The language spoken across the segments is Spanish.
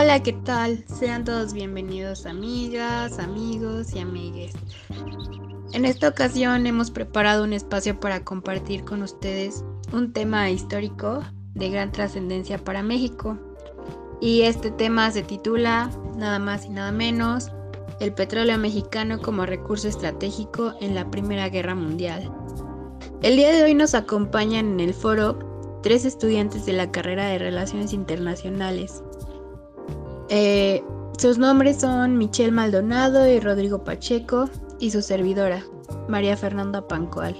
Hola, ¿qué tal? Sean todos bienvenidos amigas, amigos y amigues. En esta ocasión hemos preparado un espacio para compartir con ustedes un tema histórico de gran trascendencia para México. Y este tema se titula nada más y nada menos El petróleo mexicano como recurso estratégico en la Primera Guerra Mundial. El día de hoy nos acompañan en el foro tres estudiantes de la carrera de Relaciones Internacionales. Eh, sus nombres son Michelle Maldonado y Rodrigo Pacheco y su servidora, María Fernanda Pancoal.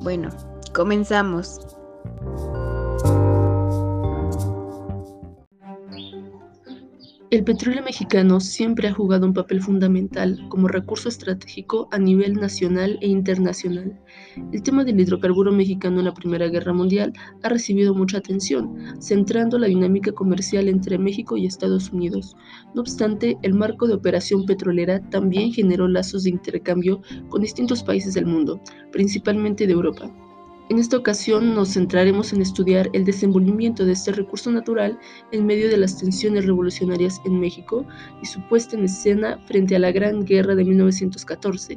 Bueno, comenzamos. El petróleo mexicano siempre ha jugado un papel fundamental como recurso estratégico a nivel nacional e internacional. El tema del hidrocarburo mexicano en la Primera Guerra Mundial ha recibido mucha atención, centrando la dinámica comercial entre México y Estados Unidos. No obstante, el marco de operación petrolera también generó lazos de intercambio con distintos países del mundo, principalmente de Europa. En esta ocasión nos centraremos en estudiar el desenvolvimiento de este recurso natural en medio de las tensiones revolucionarias en México y su puesta en escena frente a la Gran Guerra de 1914.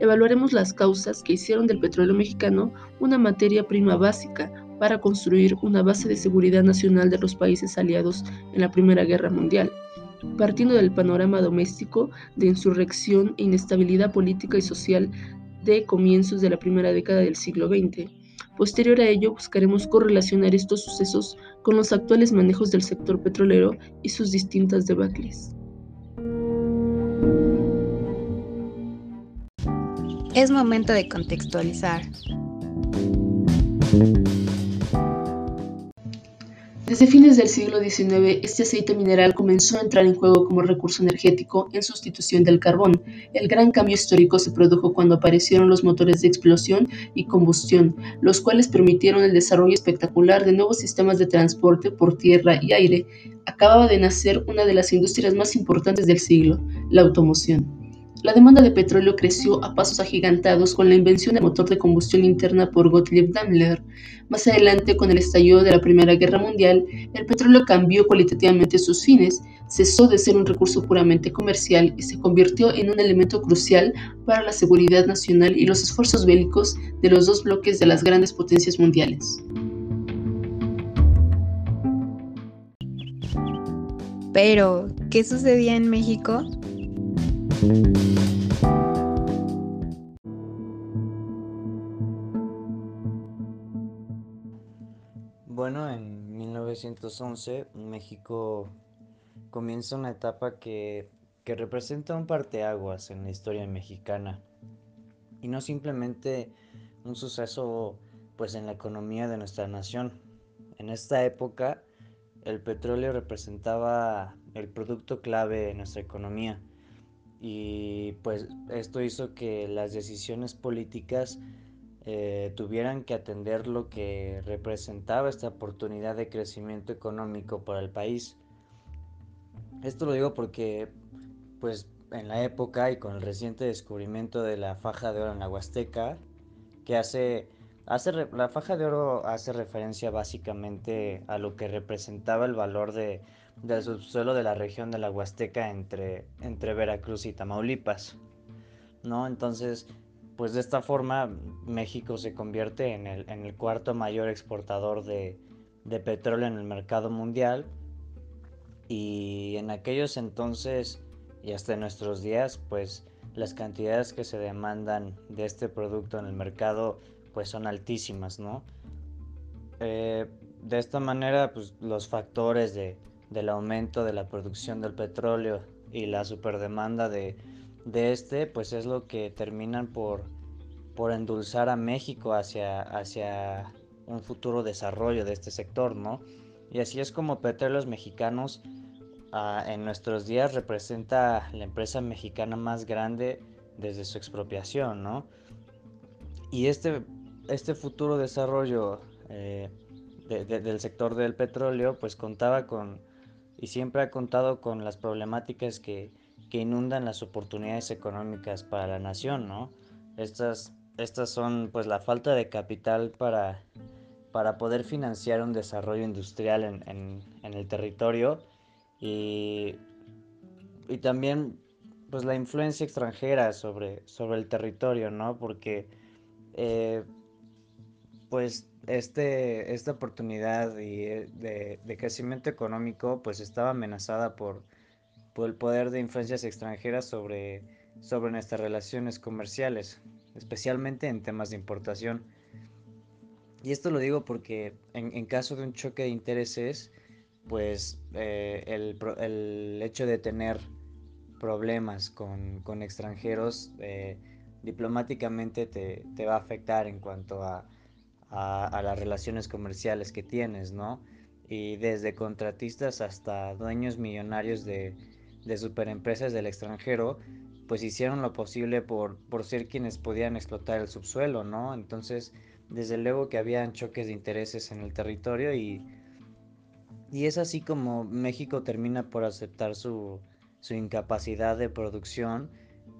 Evaluaremos las causas que hicieron del petróleo mexicano una materia prima básica para construir una base de seguridad nacional de los países aliados en la Primera Guerra Mundial partiendo del panorama doméstico de insurrección e inestabilidad política y social de comienzos de la primera década del siglo XX. Posterior a ello, buscaremos correlacionar estos sucesos con los actuales manejos del sector petrolero y sus distintas debacles. Es momento de contextualizar. Desde fines del siglo XIX, este aceite mineral comenzó a entrar en juego como recurso energético en sustitución del carbón. El gran cambio histórico se produjo cuando aparecieron los motores de explosión y combustión, los cuales permitieron el desarrollo espectacular de nuevos sistemas de transporte por tierra y aire. Acababa de nacer una de las industrias más importantes del siglo, la automoción. La demanda de petróleo creció a pasos agigantados con la invención del motor de combustión interna por Gottlieb Daimler. Más adelante, con el estallido de la Primera Guerra Mundial, el petróleo cambió cualitativamente sus fines, cesó de ser un recurso puramente comercial y se convirtió en un elemento crucial para la seguridad nacional y los esfuerzos bélicos de los dos bloques de las grandes potencias mundiales. Pero, ¿qué sucedía en México? Bueno, en 1911 México comienza una etapa que, que representa un parteaguas en la historia mexicana y no simplemente un suceso pues en la economía de nuestra nación. En esta época el petróleo representaba el producto clave en nuestra economía y pues esto hizo que las decisiones políticas eh, tuvieran que atender lo que representaba esta oportunidad de crecimiento económico para el país. Esto lo digo porque pues en la época y con el reciente descubrimiento de la faja de oro en la Huasteca, que hace, hace la faja de oro hace referencia básicamente a lo que representaba el valor de del subsuelo de la región de la Huasteca entre, entre Veracruz y Tamaulipas. ¿no? Entonces, pues de esta forma México se convierte en el, en el cuarto mayor exportador de, de, petróleo en el mercado mundial y en aquellos entonces y hasta nuestros días pues las cantidades que se demandan de este producto en el mercado pues son altísimas, ¿no? Eh, de esta manera pues los factores de, del aumento de la producción del petróleo y la superdemanda de, de este, pues es lo que terminan por, por endulzar a México hacia, hacia un futuro desarrollo de este sector, ¿no? Y así es como Petróleos Mexicanos ah, en nuestros días representa la empresa mexicana más grande desde su expropiación, ¿no? Y este, este futuro desarrollo eh, del sector del petróleo, pues contaba con y siempre ha contado con las problemáticas que, que inundan las oportunidades económicas para la nación, ¿no? Estas, estas son pues la falta de capital para, para poder financiar un desarrollo industrial en, en, en el territorio y, y también pues la influencia extranjera sobre, sobre el territorio, ¿no? Porque eh, pues este, esta oportunidad eh, de, crecimiento económico pues estaba amenazada por, por, el poder de influencias extranjeras sobre, sobre nuestras relaciones comerciales, especialmente en temas de importación. Y esto lo digo porque en, caso de un choque de intereses, pues eh, el, el, hecho de tener problemas con, con extranjeros eh, diplomáticamente te, te, va a afectar en cuanto a, a, las relaciones comerciales que tienes, ¿no? Y desde contratistas hasta dueños millonarios de, de superempresas del extranjero, pues hicieron lo posible por, por ser quienes podían explotar el subsuelo, ¿no? Entonces, desde luego que habían choques de intereses en el territorio y, y es así como México termina por aceptar su, su incapacidad de producción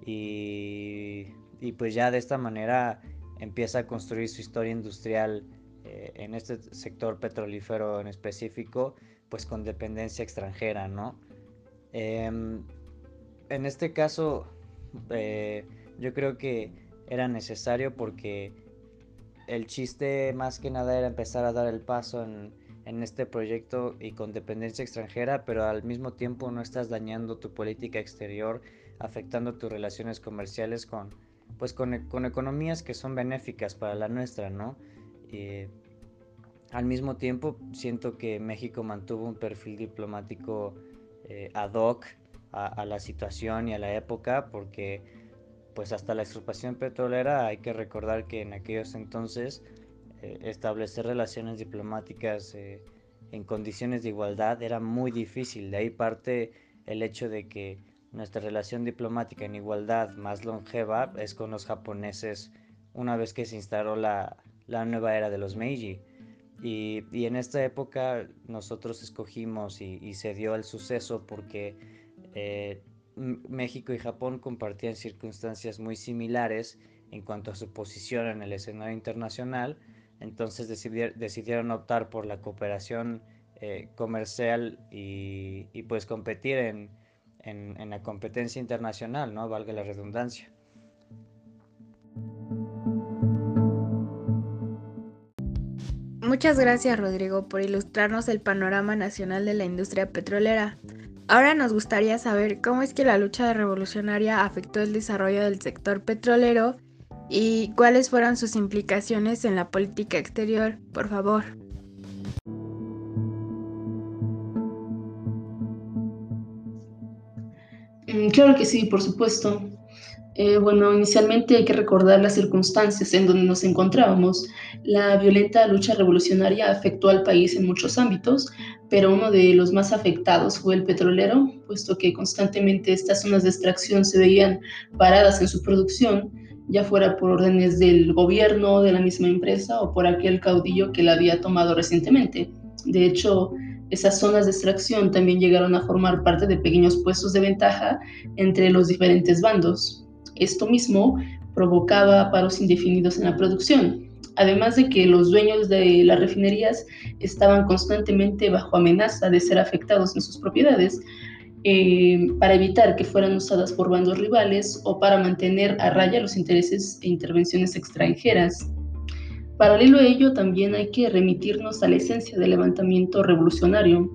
y, y, pues ya de esta manera empieza a construir su historia industrial eh, en este sector petrolífero en específico, pues con dependencia extranjera, ¿no? Em, en este caso, eh, yo creo que era necesario porque el chiste más que nada era empezar a dar el paso en, en este proyecto y con dependencia extranjera, pero al mismo tiempo no estás dañando tu política exterior, afectando tus relaciones comerciales con, pues con, economías que son benéficas para la nuestra, ¿no? al mismo tiempo siento que México mantuvo un perfil diplomático eh, ad hoc a, la situación y a la época porque pues hasta la expropiación petrolera hay que recordar que en aquellos entonces eh, establecer relaciones diplomáticas eh, en condiciones de igualdad era muy difícil. De ahí parte el hecho de que nuestra relación diplomática en igualdad más longeva es con los japoneses una vez que se instaló la, nueva era de los Meiji. Y, en esta época nosotros escogimos y, se dio el suceso porque eh, México y Japón compartían circunstancias muy similares en cuanto a su posición en el escenario internacional, entonces decidieron optar por la cooperación eh, comercial y, y, pues competir en, en, la competencia internacional, ¿no? Valga la redundancia. Muchas gracias Rodrigo por ilustrarnos el panorama nacional de la industria petrolera. Ahora nos gustaría saber cómo es que la lucha revolucionaria afectó el desarrollo del sector petrolero y cuáles fueron sus implicaciones en la política exterior, por favor. Claro que sí, por supuesto. Eh, bueno, inicialmente hay que recordar las circunstancias en donde nos encontrábamos. La violenta lucha revolucionaria afectó al país en muchos ámbitos, pero uno de los más afectados fue el petrolero, puesto que constantemente estas zonas de extracción se veían paradas en su producción, ya fuera por órdenes del gobierno, de la misma empresa o por aquel caudillo que la había tomado recientemente. De hecho, esas zonas de extracción también llegaron a formar parte de pequeños puestos de ventaja entre los diferentes bandos. Esto mismo provocaba paros indefinidos en la producción, además de que los dueños de las refinerías estaban constantemente bajo amenaza de ser afectados en sus propiedades eh, para evitar que fueran usadas por bandos rivales o para mantener a raya los intereses e intervenciones extranjeras. Paralelo a ello, también hay que remitirnos a la esencia del levantamiento revolucionario.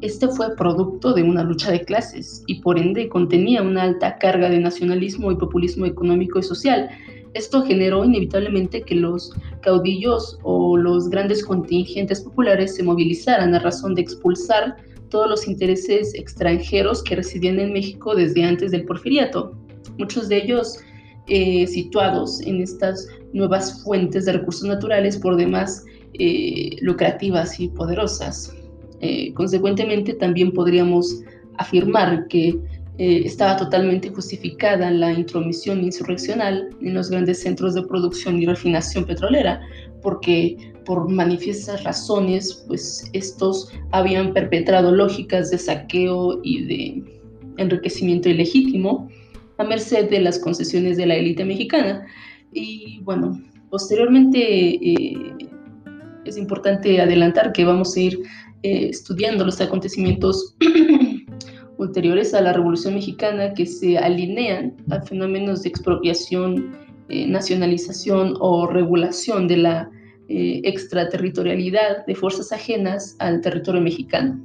Este fue producto de una lucha de clases y por ende contenía una alta carga de nacionalismo y populismo económico y social. Esto generó inevitablemente que los caudillos o los grandes contingentes populares se movilizaran a razón de expulsar todos los intereses extranjeros que residían en México desde antes del porfiriato. Muchos de ellos eh, situados en estas nuevas fuentes de recursos naturales por demás eh, lucrativas y poderosas. Eh, consecuentemente, también podríamos afirmar que estaba totalmente justificada la intromisión insurreccional en los grandes centros de producción y refinación petrolera, porque por manifiestas razones, pues estos habían perpetrado lógicas de saqueo y de enriquecimiento ilegítimo, a merced de las concesiones de la élite mexicana. Y bueno, posteriormente eh, es importante adelantar que vamos a ir eh, estudiando los acontecimientos ulteriores a la Revolución Mexicana que se alinean a fenómenos de expropiación, eh, nacionalización o regulación de la extraterritorialidad de fuerzas ajenas al territorio mexicano.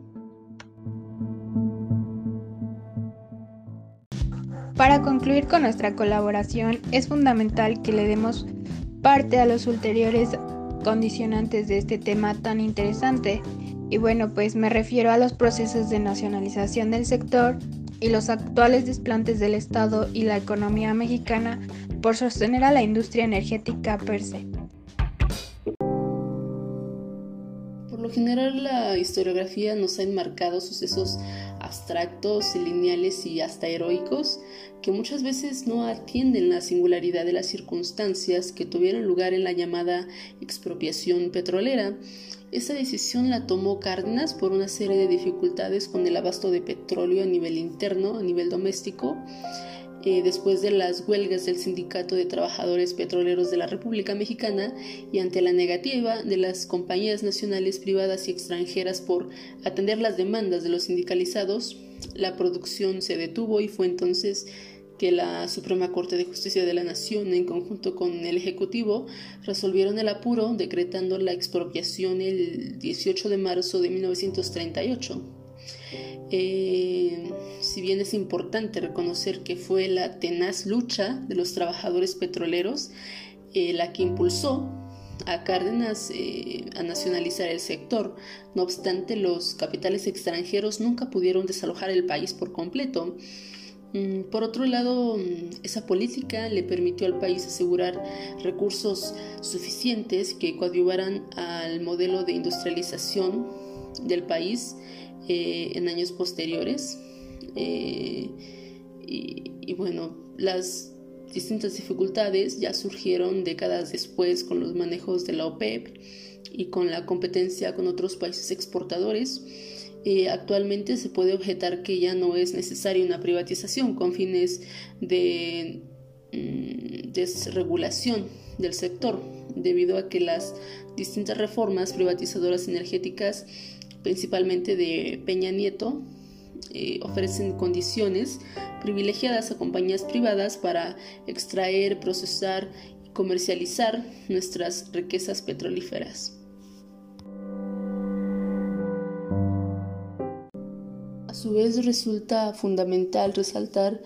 Para concluir con nuestra colaboración, es fundamental que le demos parte a los ulteriores condicionantes de este tema tan interesante. Y bueno, pues me refiero a los procesos de nacionalización del sector y los actuales desplantes del Estado y la economía mexicana por sostener a la industria energética per se. Por lo general la historiografía nos ha enmarcado sucesos abstractos, lineales y hasta heroicos que muchas veces no atienden la singularidad de las circunstancias que tuvieron lugar en la llamada expropiación petrolera. Esa decisión la tomó Cárdenas por una serie de dificultades con el abasto de petróleo a nivel interno, a nivel doméstico, eh, después de las huelgas del Sindicato de Trabajadores Petroleros de la República Mexicana y ante la negativa de las compañías nacionales privadas y extranjeras por atender las demandas de los sindicalizados, la producción se detuvo y fue entonces que la Suprema Corte de Justicia de la Nación, en conjunto con el Ejecutivo, resolvieron el apuro decretando la expropiación el 18 de marzo de 1938. Eh, si bien es importante reconocer que fue la tenaz lucha de los trabajadores petroleros eh, la que impulsó a Cárdenas eh, a nacionalizar el sector. No obstante, los capitales extranjeros nunca pudieron desalojar el país por completo. Mm, por otro lado, mm, esa política le permitió al país asegurar recursos suficientes que coadyuvaran al modelo de industrialización del país eh, en años posteriores. Eh, y, bueno, las distintas dificultades ya surgieron décadas después con los manejos de la OPEP y con la competencia con otros países exportadores eh, actualmente se puede objetar que ya no es necesaria una privatización con fines de mm, desregulación del sector, debido a que las distintas reformas privatizadoras energéticas, principalmente de Peña Nieto, eh, ofrecen condiciones privilegiadas a compañías privadas para extraer, procesar y comercializar nuestras riquezas petrolíferas. A su vez resulta fundamental resaltar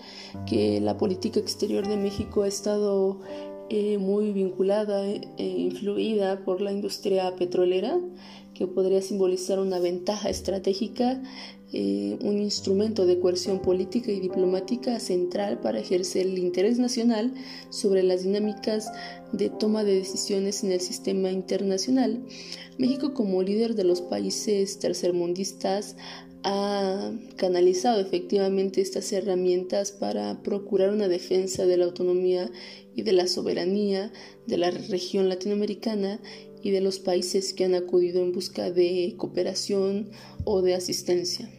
que la política exterior de México ha estado eh, muy vinculada e influida por la industria petrolera, que podría simbolizar una ventaja estratégica, eh, un instrumento de coerción política y diplomática central para ejercer el interés nacional sobre las dinámicas de toma de decisiones en el sistema internacional. México como líder de los países tercermundistas ha canalizado efectivamente estas herramientas para procurar una defensa de la autonomía y de la soberanía de la región latinoamericana y de los países que han acudido en busca de cooperación o de asistencia.